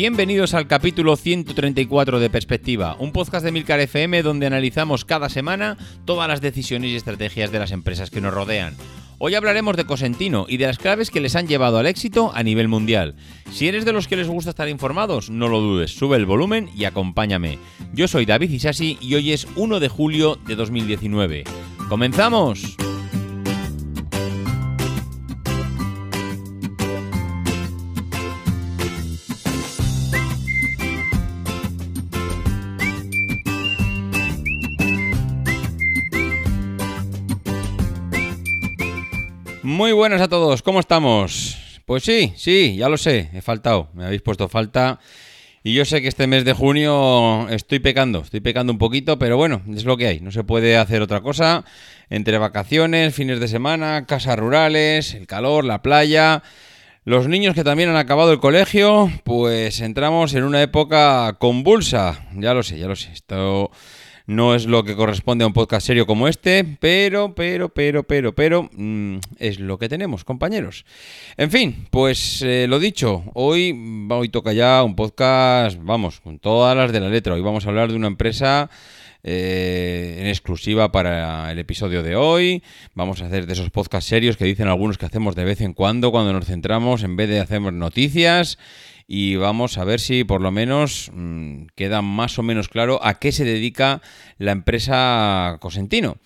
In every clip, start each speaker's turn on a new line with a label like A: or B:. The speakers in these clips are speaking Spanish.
A: Bienvenidos al capítulo 134 de Perspectiva, un podcast de Milcar FM donde analizamos cada semana todas las decisiones y estrategias de las empresas que nos rodean. Hoy hablaremos de Cosentino y de las claves que les han llevado al éxito a nivel mundial. Si eres de los que les gusta estar informados, no lo dudes, sube el volumen y acompáñame. Yo soy David Isasi y hoy es 1 de julio de 2019. ¡Comenzamos! Muy buenas a todos, ¿cómo estamos? Pues sí, sí, ya lo sé, he faltado, me habéis puesto falta. Y yo sé que este mes de junio estoy pecando, estoy pecando un poquito, pero bueno, es lo que hay, no se puede hacer otra cosa. Entre vacaciones, fines de semana, casas rurales, el calor, la playa, los niños que también han acabado el colegio, pues entramos en una época convulsa. Ya lo sé, ya lo sé, esto no es lo que corresponde a un podcast serio como este, pero, pero, pero, pero, pero, mm, es lo que tenemos, compañeros. En fin, pues eh, lo dicho, hoy, hoy toca ya un podcast, vamos, con todas las de la letra. Hoy vamos a hablar de una empresa eh, en exclusiva para el episodio de hoy. Vamos a hacer de esos podcasts serios que dicen algunos que hacemos de vez en cuando, cuando nos centramos, en vez de hacer noticias y vamos a ver si por lo menos mm, queda más o menos claro a qué se dedica la empresa Cosentino.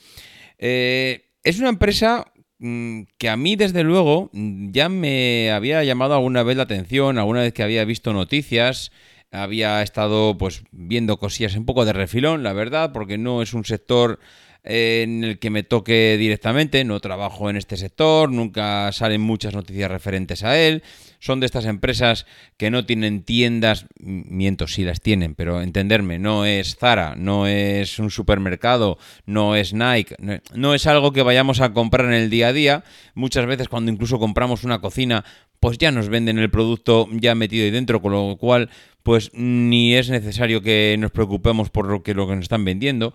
A: Eh, es una empresa mm, que a mí desde luego ya me había llamado alguna vez la atención, alguna vez que había visto noticias, había estado pues viendo cosillas un poco de refilón, la verdad, porque no es un sector en el que me toque directamente, no trabajo en este sector, nunca salen muchas noticias referentes a él, son de estas empresas que no tienen tiendas, miento, sí las tienen, pero entenderme, no es Zara, no es un supermercado, no es Nike, no, es algo que vayamos a comprar en el día a día, muchas veces cuando incluso compramos una cocina, pues ya nos venden el producto ya metido ahí dentro, con lo cual pues ni es necesario que nos preocupemos por lo que, lo que nos están vendiendo.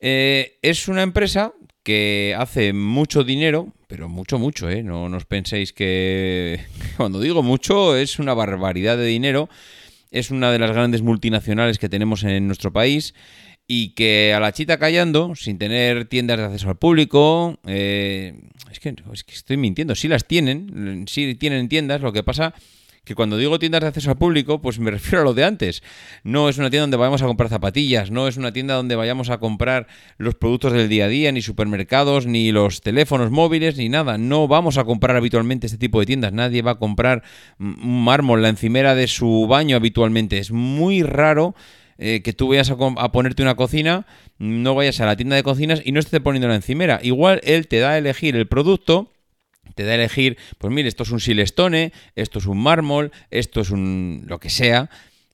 A: Eh, es una empresa que hace mucho dinero, pero mucho, mucho, ¿eh? No nos penséis que cuando digo mucho es una barbaridad de dinero. Es una de las grandes multinacionales que tenemos en nuestro país y que a la chita callando, sin tener tiendas de acceso al público, eh, es, que, es que estoy mintiendo, sí las tienen, sí tienen tiendas, lo que pasa que cuando digo tiendas de acceso al público, pues me refiero a lo de antes. No es una tienda donde vayamos a comprar zapatillas, no es una tienda donde vayamos a comprar los productos del día a día, ni supermercados, ni los teléfonos móviles, ni nada. No vamos a comprar habitualmente este tipo de tiendas. Nadie va a comprar un mármol, la encimera de su baño habitualmente. Es muy raro eh, que tú vayas a, a, ponerte una cocina, no vayas a la tienda de cocinas y no esté poniendo la encimera. Igual él te da a elegir el producto te da a elegir, pues mire, esto es un silestone, esto es un mármol, esto es un lo que sea,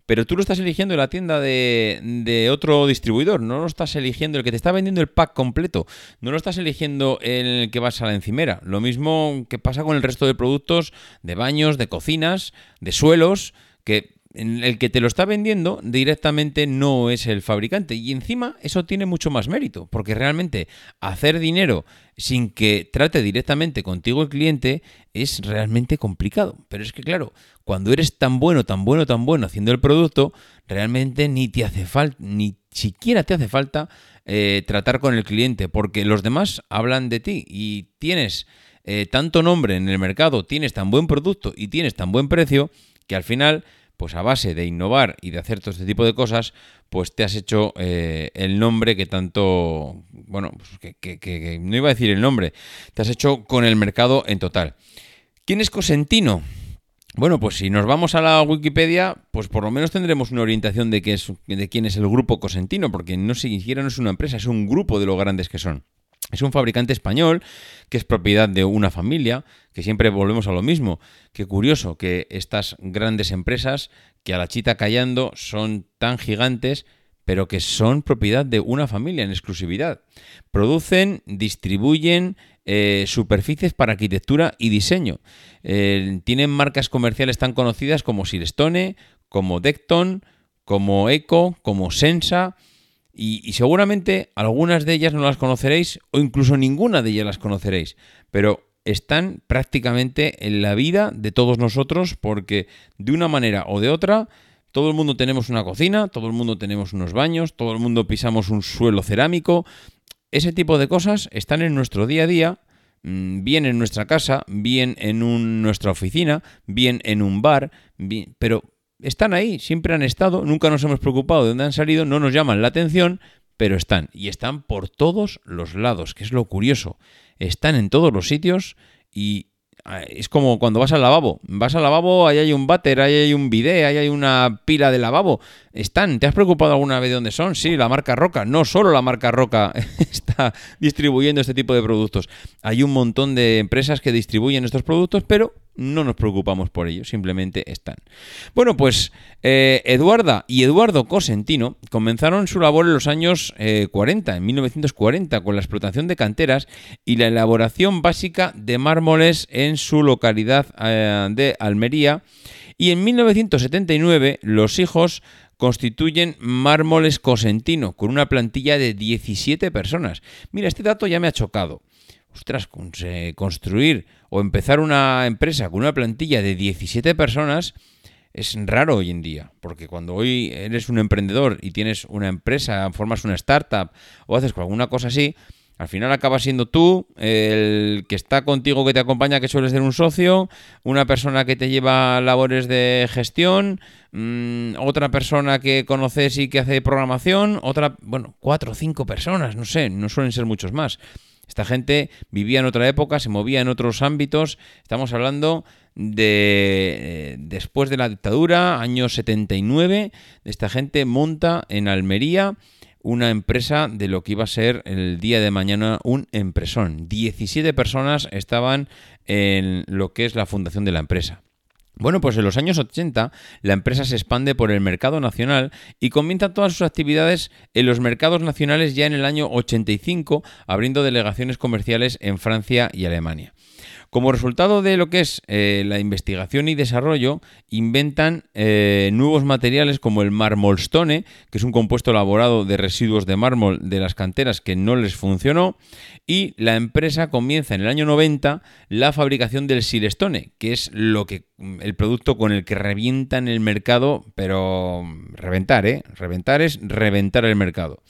A: pero tú lo estás eligiendo en la tienda de, de, otro distribuidor, no lo estás eligiendo el que te está vendiendo el pack completo, no lo estás eligiendo en el que vas a la encimera. Lo mismo que pasa con el resto de productos de baños, de cocinas, de suelos, que el que te lo está vendiendo directamente no es el fabricante. Y encima eso tiene mucho más mérito, porque realmente hacer dinero sin que trate directamente contigo el cliente es realmente complicado. Pero es que claro, cuando eres tan bueno, tan bueno, tan bueno haciendo el producto, realmente ni te hace falta, ni siquiera te hace falta eh, tratar con el cliente, porque los demás hablan de ti y tienes eh, tanto nombre en el mercado, tienes tan buen producto y tienes tan buen precio que al final pues a base de innovar y de hacer todo este tipo de cosas, pues te has hecho eh, el nombre que tanto, bueno, pues que, no iba a decir el nombre, te has hecho con el mercado en total. ¿Quién es Cosentino? Bueno, pues si nos vamos a la Wikipedia, pues por lo menos tendremos una orientación de, qué es, de quién es el grupo Cosentino, porque no siquiera no es una empresa, es un grupo de lo grandes que son. Es un fabricante español que es propiedad de una familia, que siempre volvemos a lo mismo. Qué curioso que estas grandes empresas, que a la chita callando son tan gigantes, pero que son propiedad de una familia en exclusividad. Producen, distribuyen eh, superficies para arquitectura y diseño. Eh, tienen marcas comerciales tan conocidas como Silestone, como Decton, como Eco, como Sensa y, seguramente algunas de ellas no las conoceréis o incluso ninguna de ellas las conoceréis, pero están prácticamente en la vida de todos nosotros porque de una manera o de otra todo el mundo tenemos una cocina, todo el mundo tenemos unos baños, todo el mundo pisamos un suelo cerámico. Ese tipo de cosas están en nuestro día a día, mm, bien en nuestra casa, bien en nuestra oficina, bien en un bar, pero están ahí, siempre han estado, nunca nos hemos preocupado de dónde han salido, no nos llaman la atención, pero están. Y están por todos los lados, que es lo curioso. Están en todos los sitios y es como cuando vas al lavabo. Vas al lavabo, ahí hay un váter, ahí hay un bidet, ahí hay una pila de lavabo. Están. ¿Te has preocupado alguna vez de dónde son? Sí, la marca Roca. No solo la marca Roca está distribuyendo este tipo de productos. Hay un montón de empresas que distribuyen estos productos, pero no nos preocupamos por ello, simplemente están. Bueno, pues eh, Eduarda y Eduardo Cosentino comenzaron su labor en los años 40, eh, en 1940, con la explotación de canteras y la elaboración básica de mármoles en su localidad eh, de Almería. Y en 1979 los hijos constituyen Mármoles Cosentino, con una plantilla de 17 personas. Mira, este dato ya me ha chocado ostras, construir o empezar una empresa con una plantilla de 17 personas es raro hoy en día, porque cuando hoy eres un emprendedor y tienes una empresa, formas una startup o haces alguna cosa así, al final acaba siendo tú el que está contigo, que te acompaña, que suele ser un socio, una persona que te lleva labores de gestión, mm, otra persona que conoces y que hace programación, otra, bueno, cuatro o cinco personas, no sé, no suelen ser muchos más. Esta gente vivía en otra época, se movía en otros ámbitos. Estamos hablando de eh, después de la dictadura, año 79. Esta gente monta en Almería una empresa de lo que iba a ser el día de mañana un empresón. 17 personas estaban en lo que es la fundación de la empresa. Bueno, pues en los años 80 la empresa se expande por el mercado nacional y comienza todas sus actividades en los mercados nacionales ya en el año 85, abriendo delegaciones comerciales en Francia y Alemania. Como resultado de lo que es eh, la investigación y desarrollo, inventan eh, nuevos materiales como el marmolstone, que es un compuesto elaborado de residuos de mármol de las canteras que no les funcionó, y la empresa comienza en el año 90 la fabricación del silestone, que es lo que el producto con el que revientan el mercado, pero reventar, ¿eh? Reventar es reventar el mercado.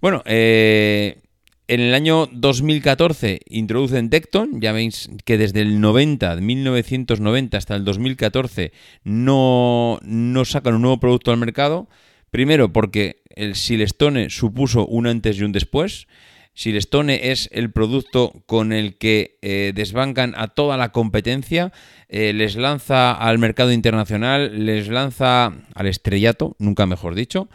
A: Bueno, eh, en el año 2014 introducen Decton, ya veis que desde el 90, 1990 hasta el 2014 no, no sacan un nuevo producto al mercado. Primero porque el Silestone supuso un antes y un después. Silestone es el producto con el que eh, desbancan a toda la competencia, eh, les lanza al mercado internacional, les lanza al estrellato, nunca mejor dicho.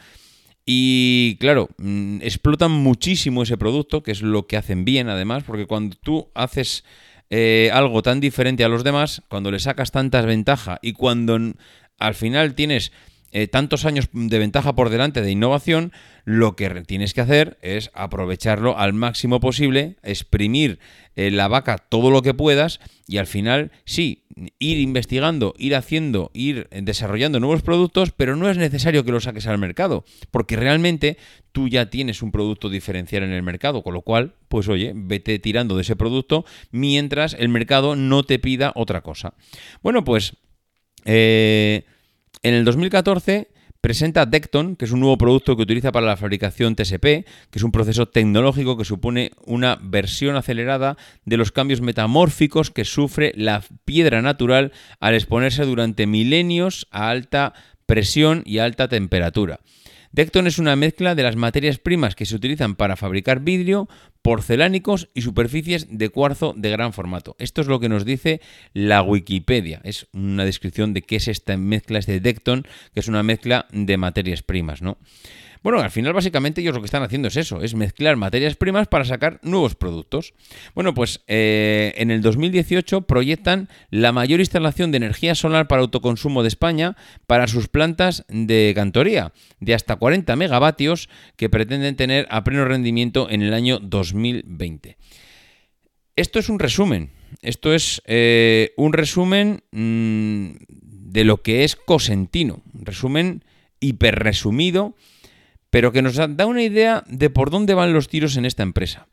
A: Y claro, mm, explotan muchísimo ese producto, que es lo que hacen bien además, porque cuando tú haces eh, algo tan diferente a los demás, cuando le sacas tantas ventajas y cuando al final tienes eh, tantos años de ventaja por delante de innovación, lo que tienes que hacer es aprovecharlo al máximo posible, exprimir eh, la vaca todo lo que puedas y al final sí, ir investigando, ir haciendo, ir desarrollando nuevos productos, pero no es necesario que lo saques al mercado, porque realmente tú ya tienes un producto diferencial en el mercado, con lo cual, pues oye, vete tirando de ese producto mientras el mercado no te pida otra cosa. Bueno, pues... Eh, en el 2014 presenta Decton, que es un nuevo producto que utiliza para la fabricación TSP, que es un proceso tecnológico que supone una versión acelerada de los cambios metamórficos que sufre la piedra natural al exponerse durante milenios a alta presión y alta temperatura. Decton es una mezcla de las materias primas que se utilizan para fabricar vidrio, porcelánicos y superficies de cuarzo de gran formato. Esto es lo que nos dice la Wikipedia. Es una descripción de qué es esta mezcla, este Decton, que es una mezcla de materias primas, ¿no? Bueno, al final básicamente ellos lo que están haciendo es eso, es mezclar materias primas para sacar nuevos productos. Bueno, pues eh, en el 2018 proyectan la mayor instalación de energía solar para autoconsumo de España para sus plantas de cantoría, de hasta 40 megavatios que pretenden tener a pleno rendimiento en el año 2020. Esto es un resumen, esto es eh, un resumen mm, de lo que es Cosentino, un resumen hiperresumido pero que nos da una idea de por dónde van los tiros en esta empresa.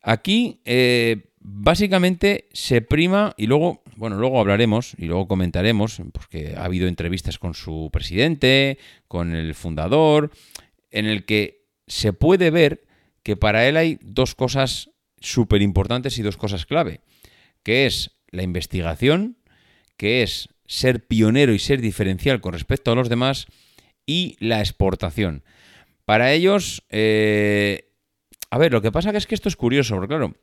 A: Aquí, eh, básicamente, se prima, y luego, bueno, luego hablaremos y luego comentaremos, porque ha habido entrevistas con su presidente, con el fundador, en el que se puede ver que para él hay dos cosas súper importantes y dos cosas clave, que es la investigación, que es ser pionero y ser diferencial con respecto a los demás, y la exportación. Para ellos, eh, a ver, lo que pasa es que esto es curioso, porque claro,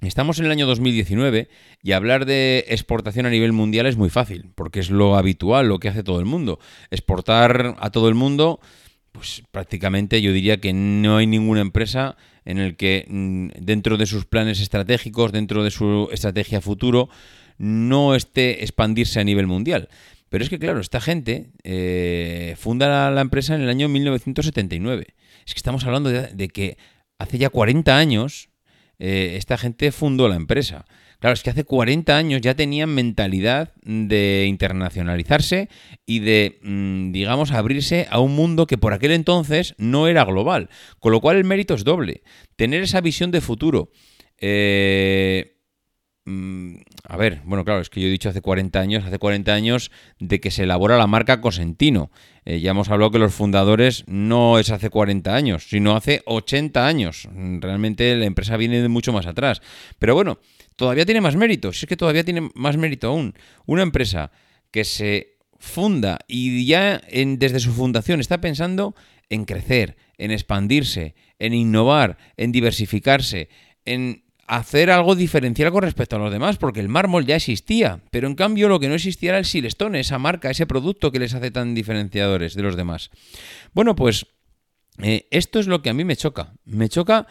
A: estamos en el año 2019 y hablar de exportación a nivel mundial es muy fácil, porque es lo habitual, lo que hace todo el mundo. Exportar a todo el mundo, pues prácticamente yo diría que no hay ninguna empresa en el que mm, dentro de sus planes estratégicos, dentro de su estrategia futuro, no esté expandirse a nivel mundial. Pero es que, claro, esta gente eh, funda la, empresa en el año 1979. Es que estamos hablando de, que hace ya 40 años eh, esta gente fundó la empresa. Claro, es que hace 40 años ya tenían mentalidad de internacionalizarse y de, mm, digamos, abrirse a un mundo que por aquel entonces no era global. Con lo cual el mérito es doble. Tener esa visión de futuro. Eh, a ver, bueno, claro, es que yo he dicho hace 40 años, hace 40 años de que se elabora la marca Cosentino. Eh, ya hemos hablado que los fundadores no es hace 40 años, sino hace 80 años. Realmente la empresa viene de mucho más atrás. Pero bueno, todavía tiene más mérito, si es que todavía tiene más mérito aún. Una empresa que se funda y ya desde su fundación está pensando en crecer, en expandirse, en innovar, en diversificarse, en hacer algo diferencial con respecto a los demás, porque el mármol ya existía, pero en cambio lo que no existía era el Silestone, esa marca, ese producto que les hace tan diferenciadores de los demás. Bueno, pues eh, esto es lo que a mí me choca. Me choca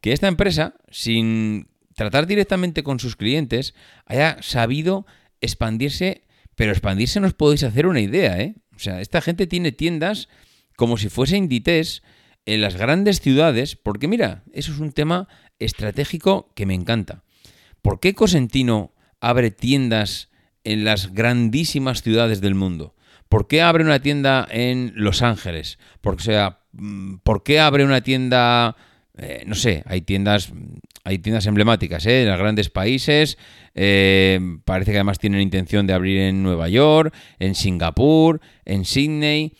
A: que esta empresa, sin tratar directamente con sus clientes, haya sabido expandirse, pero expandirse no os podéis hacer una idea, ¿eh? O sea, esta gente tiene tiendas como si fuese Inditex en las grandes ciudades, porque mira, eso es un tema estratégico que me encanta. ¿Por qué Cosentino abre tiendas en las grandísimas ciudades del mundo? ¿Por qué abre una tienda en Los Ángeles? Por, sea, mm, ¿por qué abre una tienda, eh, no sé, hay tiendas, hay tiendas emblemáticas ¿eh? en los grandes países, eh, parece que además tienen intención de abrir en Nueva York, en Singapur, en Sydney.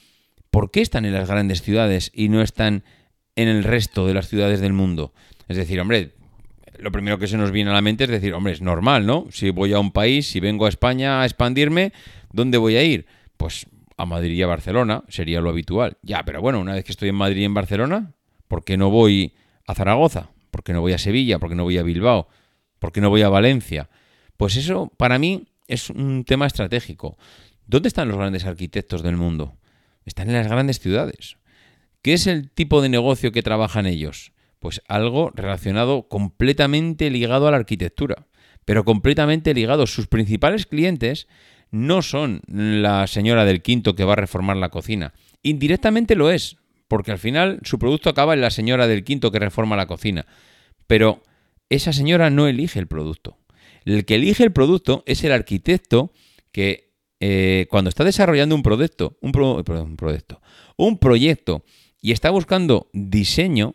A: ¿Por qué están en las grandes ciudades y no están en el resto de las ciudades del mundo? Es decir, hombre, lo primero que se nos viene a la mente es decir, hombre, es normal, ¿no? Si voy a un país, si vengo a España a expandirme, ¿dónde voy a ir? Pues a Madrid y a Barcelona, sería lo habitual. Ya, pero bueno, una vez que estoy en Madrid y en Barcelona, ¿por qué no voy a Zaragoza? ¿Por qué no voy a Sevilla? ¿Por qué no voy a Bilbao? ¿Por qué no voy a Valencia? Pues eso, para mí, es un tema estratégico. ¿Dónde están los grandes arquitectos del mundo? Están en las grandes ciudades. ¿Qué es el tipo de negocio que trabajan ellos? Pues algo relacionado completamente ligado a la arquitectura, pero completamente ligado. Sus principales clientes no son la señora del quinto que va a reformar la cocina. Indirectamente lo es, porque al final su producto acaba en la señora del quinto que reforma la cocina. Pero esa señora no elige el producto. El que elige el producto es el arquitecto que eh, cuando está desarrollando un proyecto, un, un proyecto, un proyecto y está buscando diseño,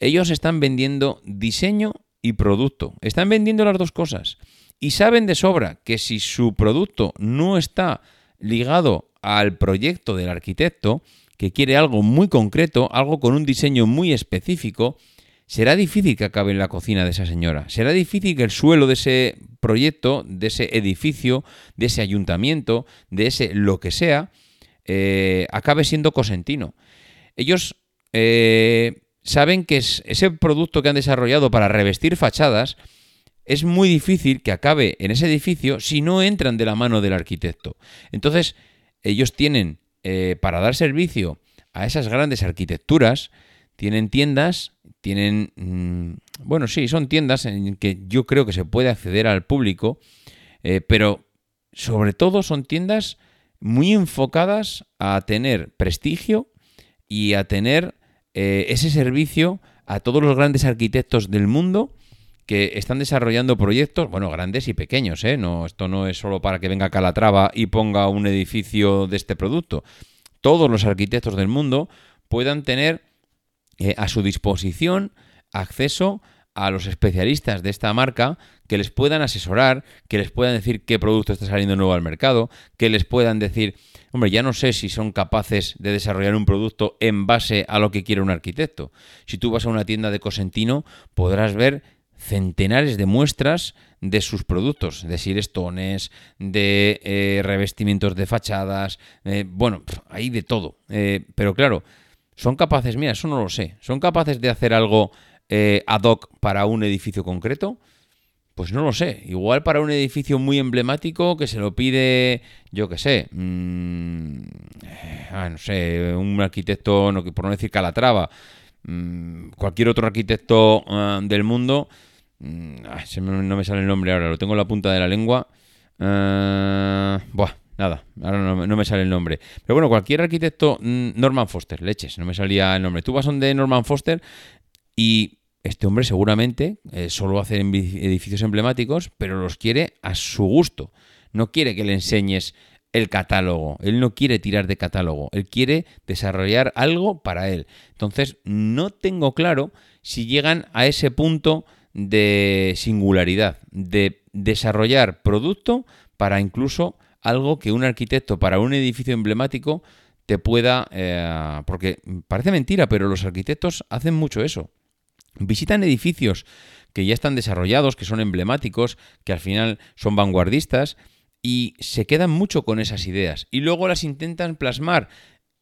A: ellos están vendiendo diseño y producto. Están vendiendo las dos cosas. Y saben de sobra que si su producto no está ligado al proyecto del arquitecto, que quiere algo muy concreto, algo con un diseño muy específico, será difícil que acabe en la cocina de esa señora. Será difícil que el suelo de ese proyecto, de ese edificio, de ese ayuntamiento, de ese lo que sea, eh, acabe siendo cosentino. ellos eh, saben que ese producto que han desarrollado para revestir fachadas es muy difícil que acabe en ese edificio si no entran de la mano del arquitecto. Entonces, ellos tienen, eh, para dar servicio a esas grandes arquitecturas, tienen tiendas, tienen, mm, bueno, sí, son tiendas en que yo creo que se puede acceder al público, eh, pero sobre todo son tiendas muy enfocadas a tener prestigio y a tener eh, ese servicio a todos los grandes arquitectos del mundo que están desarrollando proyectos, bueno, grandes y pequeños, ¿eh? No, esto no es solo para que venga Calatrava y ponga un edificio de este producto. Todos los arquitectos del mundo puedan tener eh, a su disposición acceso a los especialistas de esta marca que les puedan asesorar, que les puedan decir qué producto está saliendo nuevo al mercado, que les puedan decir, hombre, ya no sé si son capaces de desarrollar un producto en base a lo que quiere un arquitecto. Si tú vas a una tienda de Cosentino, podrás ver centenares de muestras de sus productos, de sirestones, de eh, revestimientos de fachadas, eh, bueno, hay de todo. Eh, pero claro, son capaces, mira, eso no lo sé, son capaces de hacer algo ad hoc para un edificio concreto. Pues no lo sé. Igual para un edificio muy emblemático que se lo pide, yo qué sé, mm, ah, no sé, un arquitecto, por no decir Calatrava, mm, cualquier otro arquitecto ah, del mundo, mm, no me sale el nombre ahora, lo tengo en la punta de la lengua. Ah, buah, nada, ahora no, no, me sale el nombre. Pero bueno, cualquier arquitecto, Norman Foster, leches, no me salía el nombre. Tú vas donde Norman Foster y este hombre seguramente eh, solo hace edificios emblemáticos, pero los quiere a su gusto. No quiere que le enseñes el catálogo. Él no quiere tirar de catálogo. Él quiere desarrollar algo para él. Entonces, no tengo claro si llegan a ese punto de singularidad, de desarrollar producto para incluso algo que un arquitecto para un edificio emblemático te pueda... Eh, porque parece mentira, pero los arquitectos hacen mucho eso. Visitan edificios que ya están desarrollados, que son emblemáticos, que al final son vanguardistas y se quedan mucho con esas ideas y luego las intentan plasmar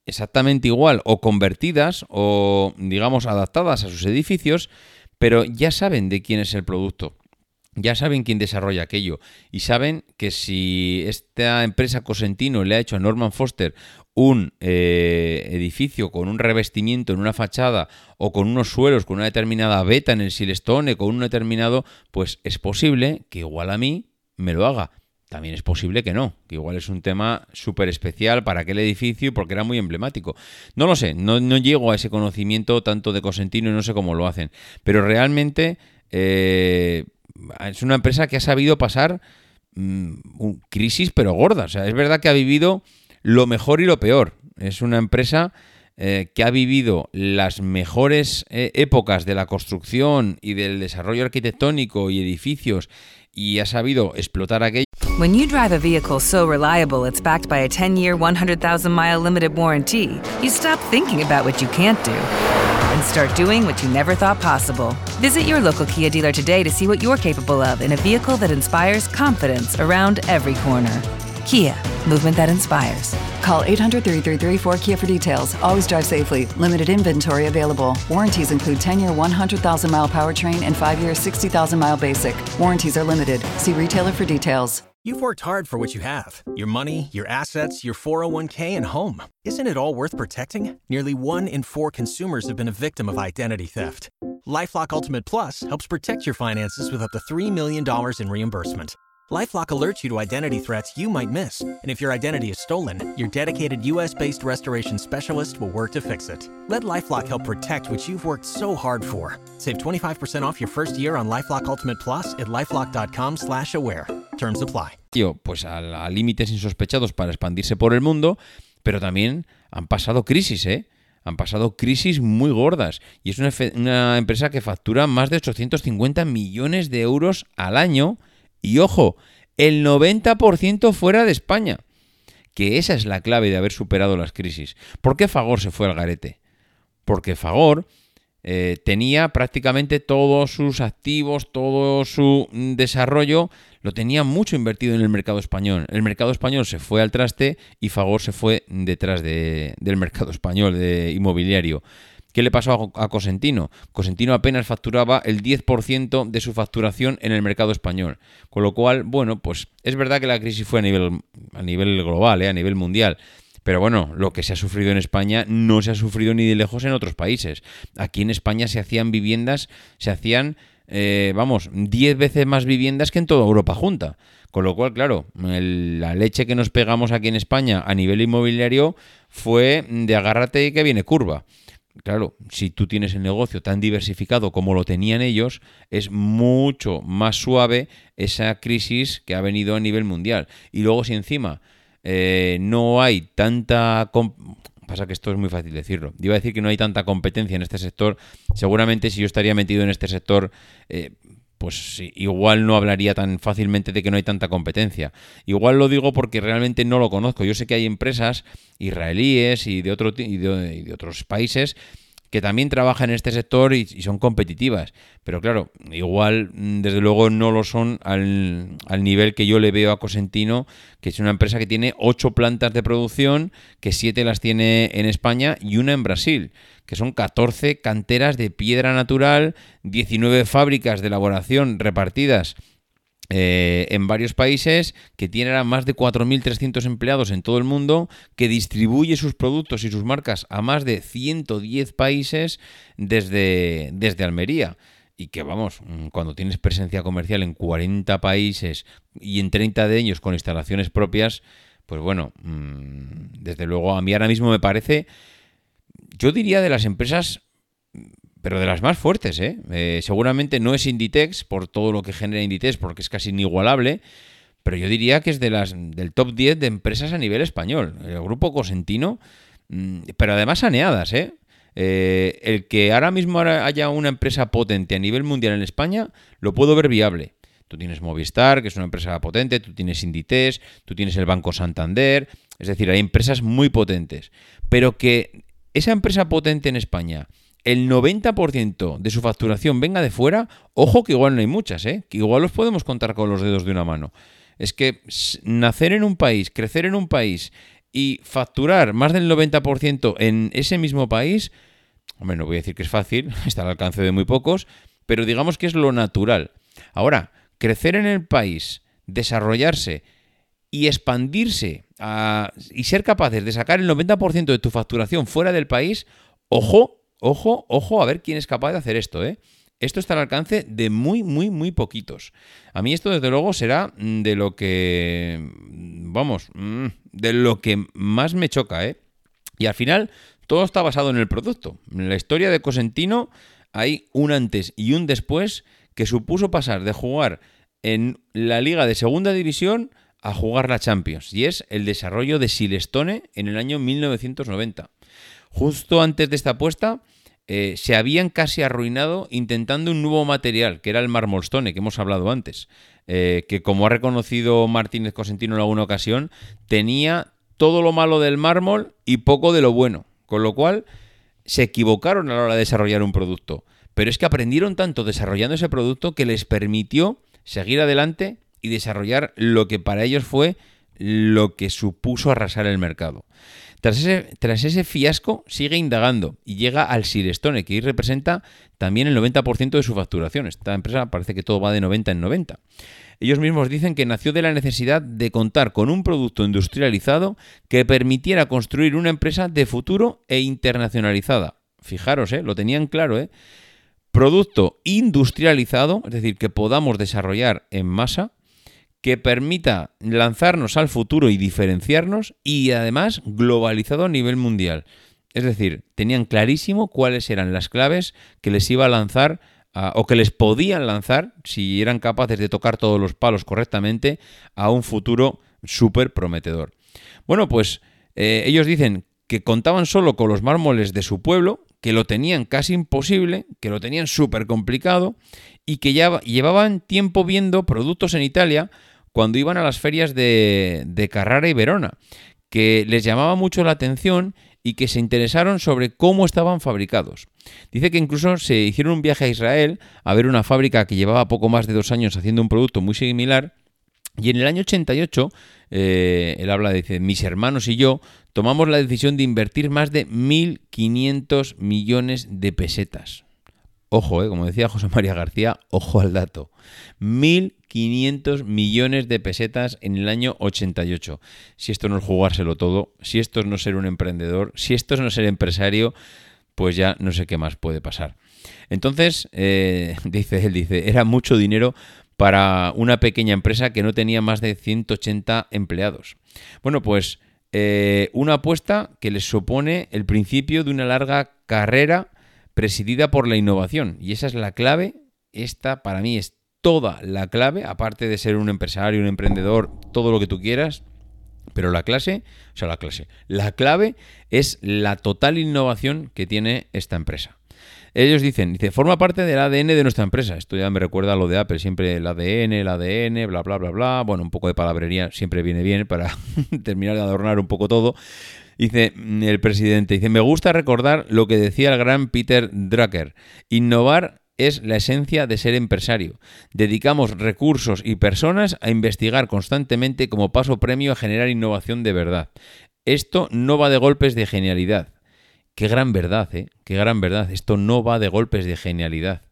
A: exactamente igual o convertidas o digamos adaptadas a sus edificios, pero ya saben de quién es el producto. Ya saben quién desarrolla aquello y saben que si esta empresa Cosentino le ha hecho a Norman Foster un eh, edificio con un revestimiento en una fachada o con unos suelos con una determinada beta en el silestone, con un determinado, pues es posible que igual a mí me lo haga. También es posible que no, que igual es un tema súper especial para aquel edificio porque era muy emblemático. No lo sé, no, llego a ese conocimiento tanto de Cosentino y no sé cómo lo hacen. Pero realmente eh, es una empresa que ha sabido pasar mm, crisis pero gorda. O sea, es verdad que ha vivido lo mejor y lo peor. Es una empresa eh, que ha vivido las mejores eh, épocas de la construcción y del desarrollo arquitectónico y edificios y ha sabido explotar aquello.
B: When you drive a vehicle so reliable it's backed by a 10-year, 100,000-mile limited warranty, you stop thinking about what you can't do and start doing what you never thought possible. Visit your local Kia dealer today to see what you're capable of in a vehicle that inspires confidence around every corner. Kia, movement that inspires.
C: Call 800 333 4KIA for details. Always drive safely. Limited inventory available. Warranties include 10 year 100,000 mile powertrain and 5 year 60,000 mile basic. Warranties are limited. See retailer for details.
D: You've worked hard for what you have your money, your assets, your 401k, and home. Isn't it all worth protecting? Nearly one in four consumers have been a victim of identity theft. Lifelock Ultimate Plus helps protect your finances with up to $3 million in reimbursement. LifeLock alerts you to identity threats you might miss, and if your identity is stolen, your dedicated U.S.-based restoration specialist will work to fix it. Let LifeLock help protect what you've worked so hard for. Save 25% off your first year on LifeLock Ultimate Plus at lifeLock.com/aware. Terms apply.
A: Pues a, a límites insospechados para expandirse por el mundo, pero también han pasado crisis, ¿eh? han pasado crisis muy gordas y es una, una, empresa que factura más de 850 millones de euros al año y ojo, el 90% fuera de España. Que esa es la clave de haber superado las crisis. ¿Por qué Fagor se fue al garete? Porque Fagor eh, tenía prácticamente todos sus activos, todo su desarrollo, lo tenía mucho invertido en el mercado español. El mercado español se fue al traste y Fagor se fue detrás del mercado español de inmobiliario. ¿Qué le pasó a, Cosentino? Cosentino apenas facturaba el 10% de su facturación en el mercado español. Con lo cual, bueno, pues es verdad que la crisis fue a nivel, a nivel global, ¿eh? a nivel mundial. Pero bueno, lo que se ha sufrido en España no se ha sufrido ni de lejos en otros países. Aquí en España se hacían viviendas, se hacían, eh, vamos, 10 veces más viviendas que en toda Europa junta. Con lo cual, claro, la leche que nos pegamos aquí en España a nivel inmobiliario fue de agárrate que viene curva. Claro, si tú tienes el negocio tan diversificado como lo tenían ellos, es mucho más suave esa crisis que ha venido a nivel mundial. Y luego si encima eh, no hay tanta... Pasa que esto es muy fácil decirlo. Iba a decir que no hay tanta competencia en este sector. Seguramente si yo estaría metido en este sector, eh, pues igual no hablaría tan fácilmente de que no hay tanta competencia. Igual lo digo porque realmente no lo conozco. Yo sé que hay empresas israelíes y de, otro, y de, otros países que también trabajan en este sector y, son competitivas. Pero claro, igual mm, desde luego no lo son al, al, nivel que yo le veo a Cosentino, que es una empresa que tiene ocho plantas de producción, que siete las tiene en España y una en Brasil que son 14 canteras de piedra natural, 19 fábricas de elaboración repartidas eh, en varios países, que tiene a más de 4.300 empleados en todo el mundo, que distribuye sus productos y sus marcas a más de 110 países desde, desde Almería. Y que vamos, mm, cuando tienes presencia comercial en 40 países y en 30 de ellos con instalaciones propias, pues bueno, mm, desde luego a mí ahora mismo me parece yo diría de las empresas, pero de las más fuertes, ¿eh? ¿eh? seguramente no es Inditex por todo lo que genera Inditex, porque es casi inigualable, pero yo diría que es de las del top 10 de empresas a nivel español. El grupo Cosentino, mm, pero además saneadas, ¿eh? ¿eh? el que ahora mismo haya una empresa potente a nivel mundial en España, lo puedo ver viable. Tú tienes Movistar, que es una empresa potente, tú tienes Inditex, tú tienes el Banco Santander, es decir, hay empresas muy potentes, pero que esa empresa potente en España, el 90% de su facturación venga de fuera, ojo que igual no hay muchas, ¿eh? que igual los podemos contar con los dedos de una mano. Es que nacer en un país, crecer en un país y facturar más del 90% en ese mismo país, hombre, no voy a decir que es fácil, está al alcance de muy pocos, pero digamos que es lo natural. Ahora, crecer en el país, desarrollarse y expandirse y ser capaces de sacar el 90% de tu facturación fuera del país, ojo, ojo, ojo a ver quién es capaz de hacer esto, ¿eh? Esto está al alcance de muy, muy, muy poquitos. A mí esto, desde luego, será de lo que, vamos, mm, de lo que más me choca, ¿eh? Y al final, todo está basado en el producto. En la historia de Cosentino hay un antes y un después que supuso pasar de jugar en la liga de segunda división a jugar la Champions y es el desarrollo de Silestone en el año 1990. Justo antes de esta apuesta eh, se habían casi arruinado intentando un nuevo material, que era el Marmolstone, que hemos hablado antes, eh, que como ha reconocido Martínez Cosentino en alguna ocasión, tenía todo lo malo del mármol y poco de lo bueno, con lo cual se equivocaron a la hora de desarrollar un producto. Pero es que aprendieron tanto desarrollando ese producto que les permitió seguir adelante y desarrollar lo que para ellos fue lo que supuso arrasar el mercado. Tras ese, tras ese, fiasco, sigue indagando y llega al Silestone, que representa también el 90% de su facturación. Esta empresa parece que todo va de 90 en 90. Ellos mismos dicen que nació de la necesidad de contar con un producto industrializado que permitiera construir una empresa de futuro e internacionalizada. Fijaros, ¿eh? lo tenían claro, ¿eh? Producto industrializado, es decir, que podamos desarrollar en masa, que permita lanzarnos al futuro y diferenciarnos y además globalizado a nivel mundial. Es decir, tenían clarísimo cuáles eran las claves que les iba a lanzar o que les podían lanzar si eran capaces de tocar todos los palos correctamente a un futuro súper prometedor. Bueno, pues eh, ellos dicen que contaban solo con los mármoles de su pueblo, que lo tenían casi imposible, que lo tenían súper complicado y que ya llevaban tiempo viendo productos en Italia cuando iban a las ferias de, Carrara y Verona, que les llamaba mucho la atención y que se interesaron sobre cómo estaban fabricados. Dice que incluso se hicieron un viaje a Israel a ver una fábrica que llevaba poco más de dos años haciendo un producto muy similar y en el año 88, eh, él habla, dice, mis hermanos y yo tomamos la decisión de invertir más de 1.500 millones de pesetas. Ojo, eh, como decía José María García, ojo al dato. 1.500 millones de pesetas en el año 88. Si esto no es jugárselo todo, si esto es no ser un emprendedor, si esto es no ser empresario, pues ya no sé qué más puede pasar. Entonces, eh, dice él, dice, era mucho dinero para una pequeña empresa que no tenía más de 180 empleados. Bueno, pues eh, una apuesta que les supone el principio de una larga carrera presidida por la innovación. Y esa es la clave. Esta para mí es toda la clave, aparte de ser un empresario, un emprendedor, todo lo que tú quieras. Pero la clase, o sea, la clase, la clave es la total innovación que tiene esta empresa. Ellos dicen, dice, forma parte del ADN de nuestra empresa. Esto ya me recuerda a lo de Apple, siempre el ADN, el ADN, bla, bla, bla, bla. Bueno, un poco de palabrería siempre viene bien para terminar de adornar un poco todo. Dice el presidente, dice, me gusta recordar lo que decía el gran Peter Drucker. Innovar es la esencia de ser empresario. Dedicamos recursos y personas a investigar constantemente como paso premio a generar innovación de verdad. Esto no va de golpes de genialidad. Qué gran verdad, ¿eh? Qué gran verdad. Esto no va de golpes de genialidad.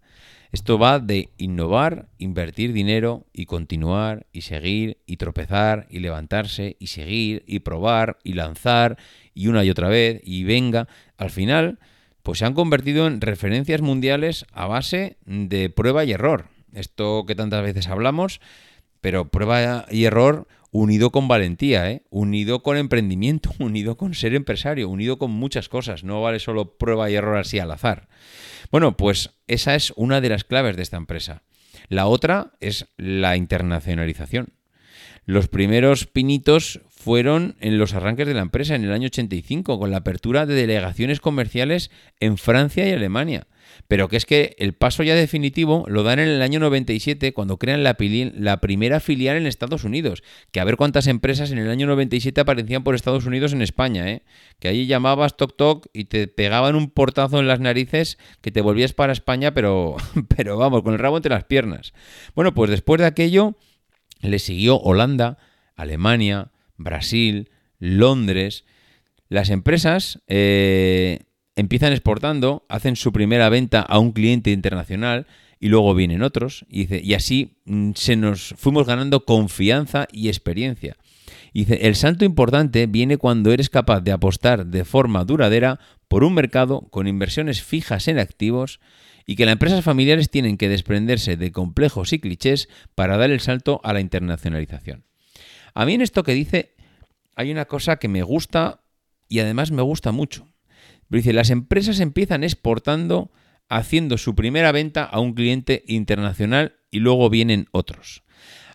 A: Esto va de innovar, invertir dinero y continuar y seguir y tropezar y levantarse y seguir y probar y lanzar y una y otra vez y venga. Al final, pues se han convertido en referencias mundiales a base de prueba y error. Esto que tantas veces hablamos, pero prueba y error unido con valentía, ¿eh? unido con emprendimiento, unido con ser empresario, unido con muchas cosas. No vale solo prueba y error así al azar. Bueno, pues esa es una de las claves de esta empresa. La otra es la internacionalización. Los primeros pinitos fueron en los arranques de la empresa en el año 85, con la apertura de delegaciones comerciales en Francia y Alemania. Pero que es que el paso ya definitivo lo dan en el año 97 cuando crean la, primera filial en Estados Unidos. Que a ver cuántas empresas en el año 97 aparecían por Estados Unidos en España, ¿eh? Que allí llamabas Toc Toc y te pegaban un portazo en las narices que te volvías para España, pero, pero vamos, con el rabo entre las piernas. Bueno, pues después de aquello le siguió Holanda, Alemania, Brasil, Londres. Las empresas eh, empiezan exportando, hacen su primera venta a un cliente internacional y luego vienen otros. Y, así mm, se nos fuimos ganando confianza y experiencia. Y dice, el salto importante viene cuando eres capaz de apostar de forma duradera por un mercado con inversiones fijas en activos y que las empresas familiares tienen que desprenderse de complejos y clichés para dar el salto a la internacionalización. A mí en esto que dice hay una cosa que me gusta y además me gusta mucho. Dice, las empresas empiezan exportando, haciendo su primera venta a un cliente internacional y luego vienen otros.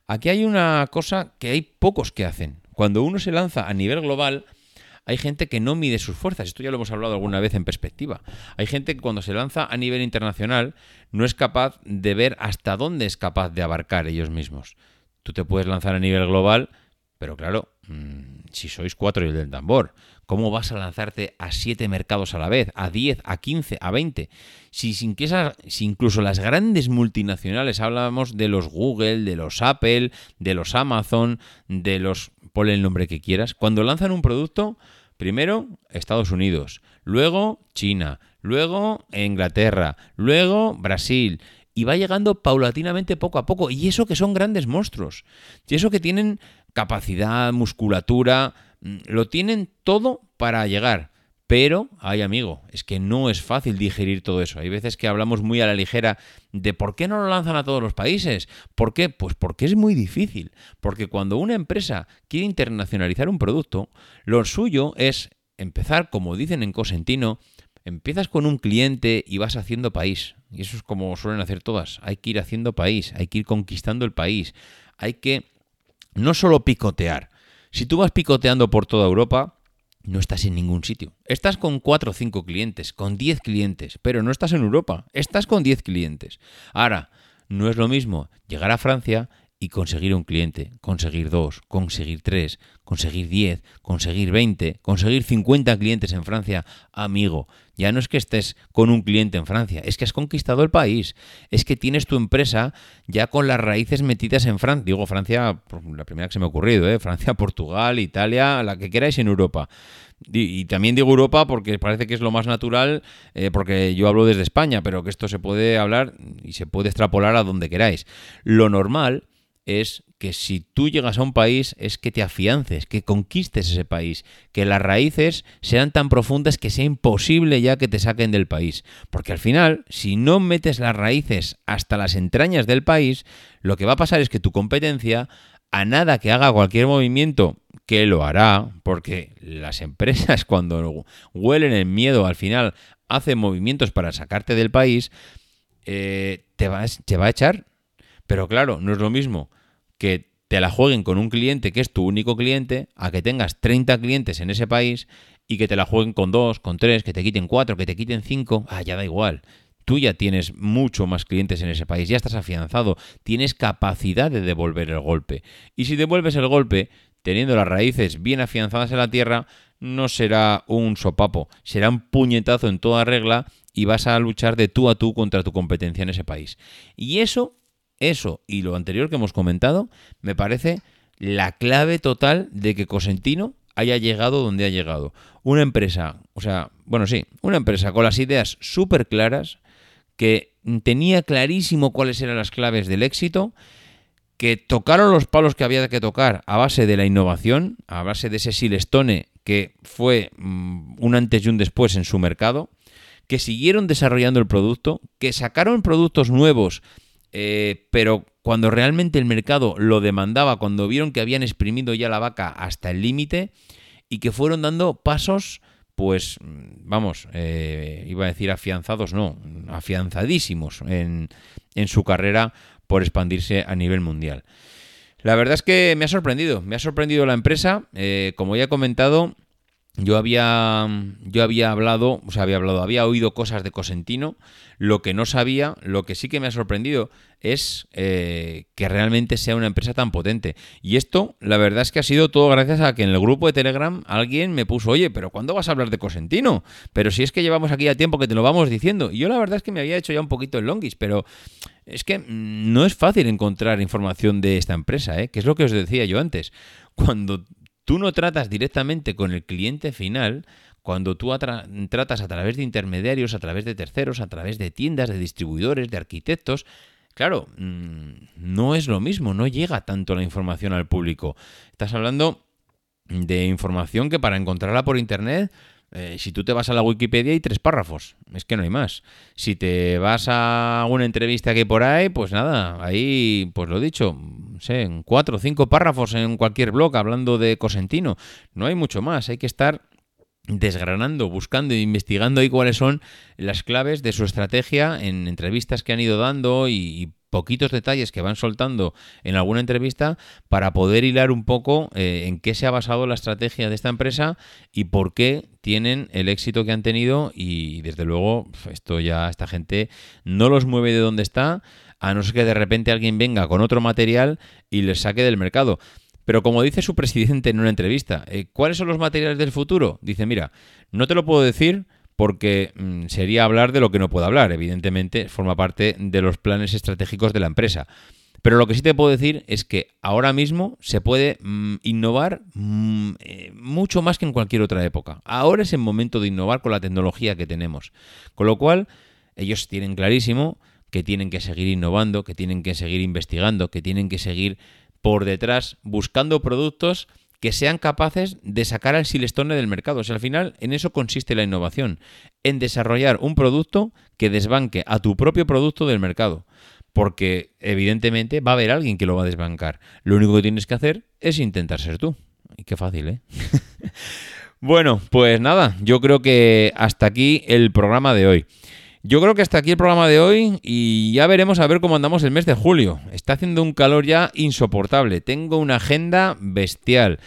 A: Aquí hay una cosa que hay pocos que hacen. Cuando uno se lanza a nivel global, hay gente que no mide sus fuerzas. Esto ya lo hemos hablado alguna vez en perspectiva. Hay gente que cuando se lanza a nivel internacional no es capaz de ver hasta dónde es capaz de abarcar ellos mismos. Tú te puedes lanzar a nivel global, pero claro, mm, si sois cuatro y el del tambor, ¿cómo vas a lanzarte a siete mercados a la vez? A 10, a 15, a 20. Si, sin que si incluso las grandes multinacionales, hablamos de los Google, de los Apple, de los Amazon, de los... ponle el nombre que quieras. Cuando lanzan un producto, primero Estados Unidos, luego China, luego Inglaterra, luego Brasil, y va llegando paulatinamente poco a poco. Y eso que son grandes monstruos. Y eso que tienen capacidad, musculatura, mm, lo tienen todo para llegar. Pero, ay amigo, es que no es fácil digerir todo eso. Hay veces que hablamos muy a la ligera de por qué no lo lanzan a todos los países. ¿Por qué? Pues porque es muy difícil. Porque cuando una empresa quiere internacionalizar un producto, lo suyo es empezar, como dicen en Cosentino, empiezas con un cliente y vas haciendo país. Y eso es como suelen hacer todas. Hay que ir haciendo país, hay que ir conquistando el país. Hay que no solo picotear. Si tú vas picoteando por toda Europa, no estás en ningún sitio. Estás con 4 o 5 clientes, con 10 clientes, pero no estás en Europa, estás con 10 clientes. Ahora, no es lo mismo llegar a Francia y conseguir un cliente, conseguir dos, conseguir tres, conseguir diez, conseguir veinte, conseguir cincuenta clientes en Francia, amigo. Ya no es que estés con un cliente en Francia, es que has conquistado el país, es que tienes tu empresa ya con las raíces metidas en Francia. Digo Francia, la primera que se me ha ocurrido, ¿eh? Francia, Portugal, Italia, la que queráis en Europa. Y, también digo Europa porque parece que es lo más natural, eh, porque yo hablo desde España, pero que esto se puede hablar y se puede extrapolar a donde queráis. Lo normal es que si tú llegas a un país es que te afiances, que conquistes ese país, que las raíces sean tan profundas que sea imposible ya que te saquen del país. Porque al final, si no metes las raíces hasta las entrañas del país, lo que va a pasar es que tu competencia, a nada que haga cualquier movimiento, que lo hará, porque las empresas cuando huelen el miedo al final hacen movimientos para sacarte del país, eh, te, te va a echar. Pero claro, no es lo mismo que te la jueguen con un cliente que es tu único cliente, a que tengas 30 clientes en ese país y que te la jueguen con dos, con tres, que te quiten cuatro, que te quiten cinco, ah, ya da igual. Tú ya tienes mucho más clientes en ese país, ya estás afianzado, tienes capacidad de devolver el golpe. Y si devuelves el golpe, teniendo las raíces bien afianzadas en la tierra, no será un sopapo, será un puñetazo en toda regla y vas a luchar de tú a tú contra tu competencia en ese país. Y eso eso y lo anterior que hemos comentado me parece la clave total de que Cosentino haya llegado donde ha llegado. Una empresa, o sea, bueno, sí, una empresa con las ideas súper claras, que tenía clarísimo cuáles eran las claves del éxito, que tocaron los palos que había que tocar a base de la innovación, a base de ese Silestone que fue mm, un antes y un después en su mercado, que siguieron desarrollando el producto, que sacaron productos nuevos eh, pero cuando realmente el mercado lo demandaba, cuando vieron que habían exprimido ya la vaca hasta el límite y que fueron dando pasos, pues vamos, eh, iba a decir afianzados, no, afianzadísimos en, su carrera por expandirse a nivel mundial. La verdad es que me ha sorprendido, me ha sorprendido la empresa, eh, como ya he comentado, yo había, yo había hablado, o sea, había hablado, había oído cosas de Cosentino. Lo que no sabía, lo que sí que me ha sorprendido es eh, que realmente sea una empresa tan potente. Y esto, la verdad es que ha sido todo gracias a que en el grupo de Telegram alguien me puso, oye, pero ¿cuándo vas a hablar de Cosentino? Pero si es que llevamos aquí a tiempo que te lo vamos diciendo. Y yo la verdad es que me había hecho ya un poquito el longis, pero es que no es fácil encontrar información de esta empresa, ¿eh? que es lo que os decía yo antes. Cuando Tú no tratas directamente con el cliente final cuando tú tratas a través de intermediarios, a través de terceros, a través de tiendas, de distribuidores, de arquitectos. Claro, mm, no es lo mismo, no llega tanto la información al público. Estás hablando de información que para encontrarla por internet eh, si tú te vas a la Wikipedia hay tres párrafos, es que no hay más. Si te vas a una entrevista que hay por ahí, pues nada, ahí, pues lo dicho, sé, cuatro o cinco párrafos en cualquier blog hablando de Cosentino. No hay mucho más, hay que estar desgranando, buscando e investigando ahí cuáles son las claves de su estrategia en entrevistas que han ido dando y, poquitos detalles que van soltando en alguna entrevista para poder hilar un poco eh, en qué se ha basado la estrategia de esta empresa y por qué tienen el éxito que han tenido y desde luego esto ya esta gente no los mueve de donde está a no ser que de repente alguien venga con otro material y les saque del mercado. Pero como dice su presidente en una entrevista, eh, ¿cuáles son los materiales del futuro? Dice, mira, no te lo puedo decir porque mm, sería hablar de lo que no puedo hablar. Evidentemente, forma parte de los planes estratégicos de la empresa. Pero lo que sí te puedo decir es que ahora mismo se puede mm, innovar mm, eh, mucho más que en cualquier otra época. Ahora es el momento de innovar con la tecnología que tenemos. Con lo cual, ellos tienen clarísimo que tienen que seguir innovando, que tienen que seguir investigando, que tienen que seguir por detrás buscando productos que sean capaces de sacar al Silestone del mercado. O sea, al final en eso consiste la innovación, en desarrollar un producto que desbanque a tu propio producto del mercado. Porque evidentemente va a haber alguien que lo va a desbancar. Lo único que tienes que hacer es intentar ser tú. Y qué fácil, ¿eh? bueno, pues nada, yo creo que hasta aquí el programa de hoy. Yo creo que hasta aquí el programa de hoy y ya veremos a ver cómo andamos el mes de julio. Está haciendo un calor ya insoportable. Tengo una agenda bestial.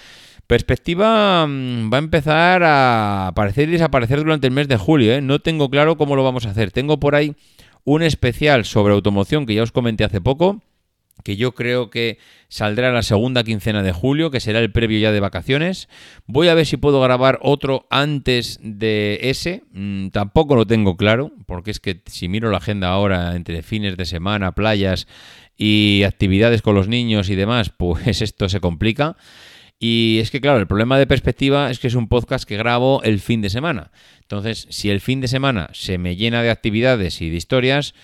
A: Perspectiva mm, va a empezar a aparecer y desaparecer durante el mes de julio. ¿eh? No tengo claro cómo lo vamos a hacer. Tengo por ahí un especial sobre automoción que ya os comenté hace poco que yo creo que saldrá la segunda quincena de julio, que será el previo ya de vacaciones. Voy a ver si puedo grabar otro antes de ese. Mm, tampoco lo tengo claro, porque es que si miro la agenda ahora entre fines de semana, playas y actividades con los niños y demás, pues esto se complica. Y es que, claro, el problema de perspectiva es que es un podcast que grabo el fin de semana. Entonces, si el fin de semana se me llena de actividades y de historias,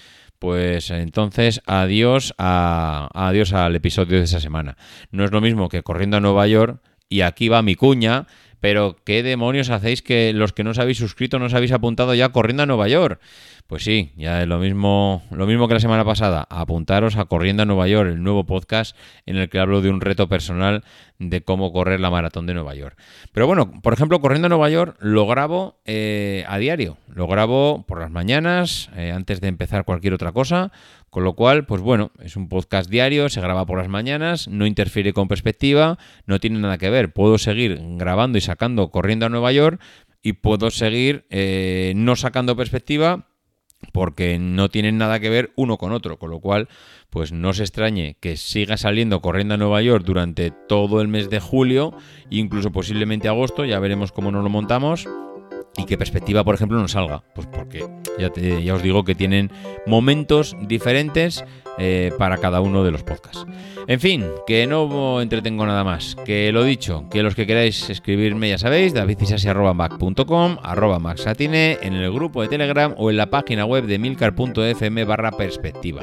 A: pues entonces adiós, adiós al episodio de esa semana. No es lo mismo que corriendo a Nueva York y aquí va mi cuña, pero ¿qué demonios hacéis que los que no os habéis suscrito no os habéis apuntado ya corriendo a Nueva York? Pues sí, ya es lo mismo, lo mismo que la semana pasada. Apuntaros a Corriendo a Nueva York, el nuevo podcast en el que hablo de un reto personal de cómo correr la maratón de Nueva York. Pero bueno, por ejemplo, Corriendo a Nueva York lo grabo eh, a diario. Lo grabo por las mañanas, eh, antes de empezar cualquier otra cosa. Con lo cual, pues bueno, es un podcast diario, se graba por las mañanas, no interfiere con perspectiva, no tiene nada que ver. Puedo seguir grabando y sacando Corriendo a Nueva York y puedo seguir eh, no sacando perspectiva porque no tienen nada que ver uno con otro, con lo cual, pues no se extrañe que siga saliendo corriendo a Nueva York durante todo el mes de julio, incluso posiblemente agosto, ya veremos cómo nos lo montamos, y que perspectiva, por ejemplo, no salga, pues porque ya, ya os digo que tienen momentos diferentes eh, para cada uno de los podcasts. En fin, que no entretengo nada más. Que lo dicho, que los que queráis escribirme ya sabéis, davidcisasi.mac.com, arroba maxatine, en el grupo de Telegram o en la página web de milcar.fm barra perspectiva.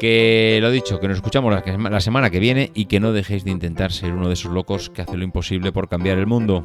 A: Que lo dicho, que nos escuchamos la semana que viene y que no dejéis de intentar ser uno de esos locos que hace lo imposible por cambiar el mundo.